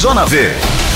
Zona V,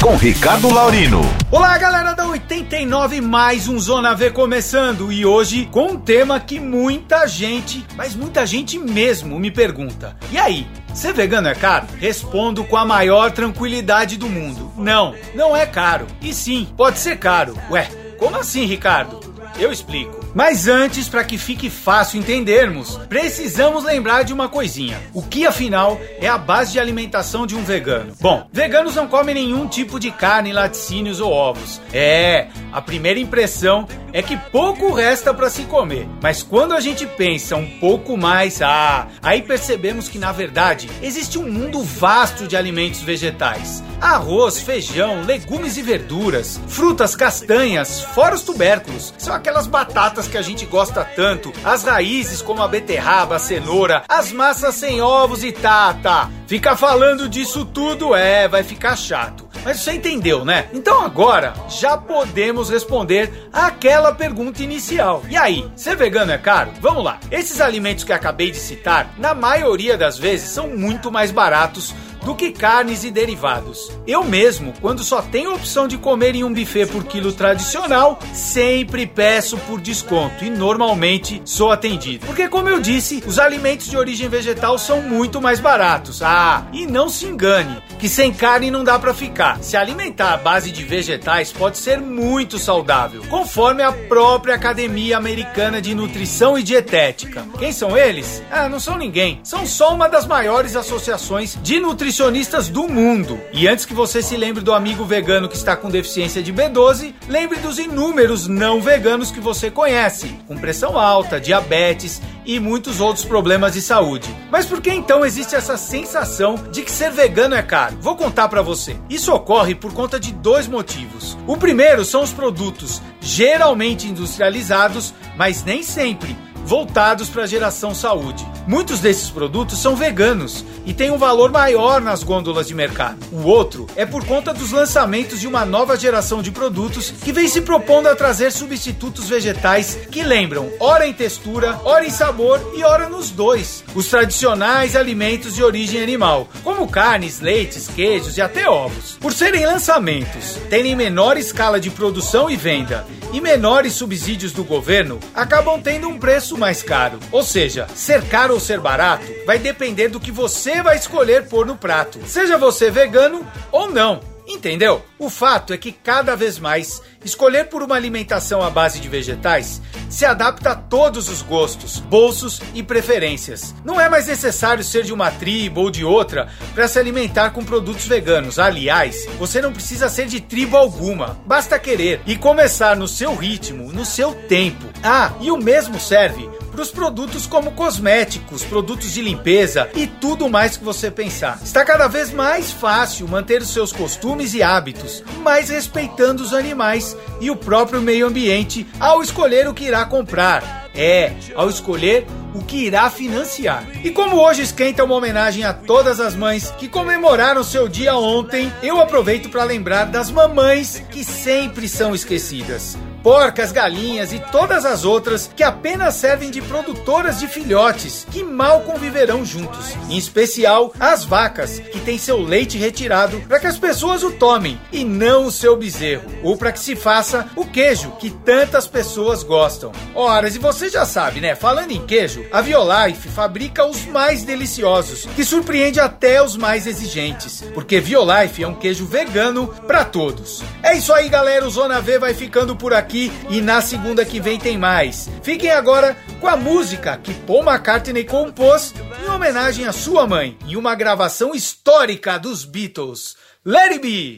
com Ricardo Laurino. Olá, galera da 89, mais um Zona V começando e hoje com um tema que muita gente, mas muita gente mesmo me pergunta. E aí, ser vegano é caro? Respondo com a maior tranquilidade do mundo. Não, não é caro. E sim, pode ser caro. Ué, como assim, Ricardo? Eu explico. Mas antes, para que fique fácil entendermos, precisamos lembrar de uma coisinha. O que afinal é a base de alimentação de um vegano? Bom, veganos não comem nenhum tipo de carne, laticínios ou ovos. É, a primeira impressão é que pouco resta para se comer. Mas quando a gente pensa um pouco mais, ah, aí percebemos que na verdade existe um mundo vasto de alimentos vegetais. Arroz, feijão, legumes e verduras, frutas, castanhas, fora os tubérculos. São aquelas batatas que a gente gosta tanto, as raízes como a beterraba, a cenoura, as massas sem ovos e tá. Ficar falando disso tudo é, vai ficar chato. Mas você entendeu, né? Então agora já podemos responder aquela pergunta inicial. E aí, ser vegano é caro? Vamos lá. Esses alimentos que acabei de citar, na maioria das vezes, são muito mais baratos do que carnes e derivados. Eu mesmo, quando só tenho a opção de comer em um buffet por quilo tradicional, sempre peço por desconto e normalmente sou atendido. Porque, como eu disse, os alimentos de origem vegetal são muito mais baratos. Ah, e não se engane, que sem carne não dá para ficar. Se alimentar à base de vegetais pode ser muito saudável, conforme a própria Academia Americana de Nutrição e Dietética. Quem são eles? Ah, não são ninguém. São só uma das maiores associações de nutrição nutricionistas do mundo. E antes que você se lembre do amigo vegano que está com deficiência de B12, lembre dos inúmeros não veganos que você conhece, com pressão alta, diabetes e muitos outros problemas de saúde. Mas por que então existe essa sensação de que ser vegano é caro? Vou contar para você. Isso ocorre por conta de dois motivos. O primeiro são os produtos geralmente industrializados, mas nem sempre voltados para a geração saúde. Muitos desses produtos são veganos e têm um valor maior nas gôndolas de mercado. O outro é por conta dos lançamentos de uma nova geração de produtos que vem se propondo a trazer substitutos vegetais que lembram ora em textura, ora em sabor e ora nos dois. Os tradicionais alimentos de origem animal, como carnes, leites, queijos e até ovos. Por serem lançamentos, terem menor escala de produção e venda e menores subsídios do governo, acabam tendo um preço mais caro. Ou seja, ser caro ou ser barato vai depender do que você vai escolher pôr no prato, seja você vegano ou não. Entendeu? O fato é que cada vez mais escolher por uma alimentação à base de vegetais se adapta a todos os gostos, bolsos e preferências. Não é mais necessário ser de uma tribo ou de outra para se alimentar com produtos veganos. Aliás, você não precisa ser de tribo alguma. Basta querer e começar no seu ritmo, no seu tempo. Ah, e o mesmo serve para os produtos como cosméticos, produtos de limpeza e tudo mais que você pensar. Está cada vez mais fácil manter os seus costumes e hábitos, mas respeitando os animais e o próprio meio ambiente ao escolher o que irá comprar. É, ao escolher o que irá financiar. E como hoje esquenta uma homenagem a todas as mães que comemoraram seu dia ontem, eu aproveito para lembrar das mamães que sempre são esquecidas porcas, galinhas e todas as outras que apenas servem de produtoras de filhotes que mal conviverão juntos. Em especial as vacas, que têm seu leite retirado para que as pessoas o tomem e não o seu bezerro, ou para que se faça o queijo que tantas pessoas gostam. Ora, e você já sabe, né? Falando em queijo, a Violife fabrica os mais deliciosos, que surpreende até os mais exigentes, porque Violife é um queijo vegano para todos. É isso aí, galera, o Zona V vai ficando por aqui aqui e na segunda que vem tem mais. Fiquem agora com a música que Paul McCartney compôs em homenagem à sua mãe, em uma gravação histórica dos Beatles. Let it be!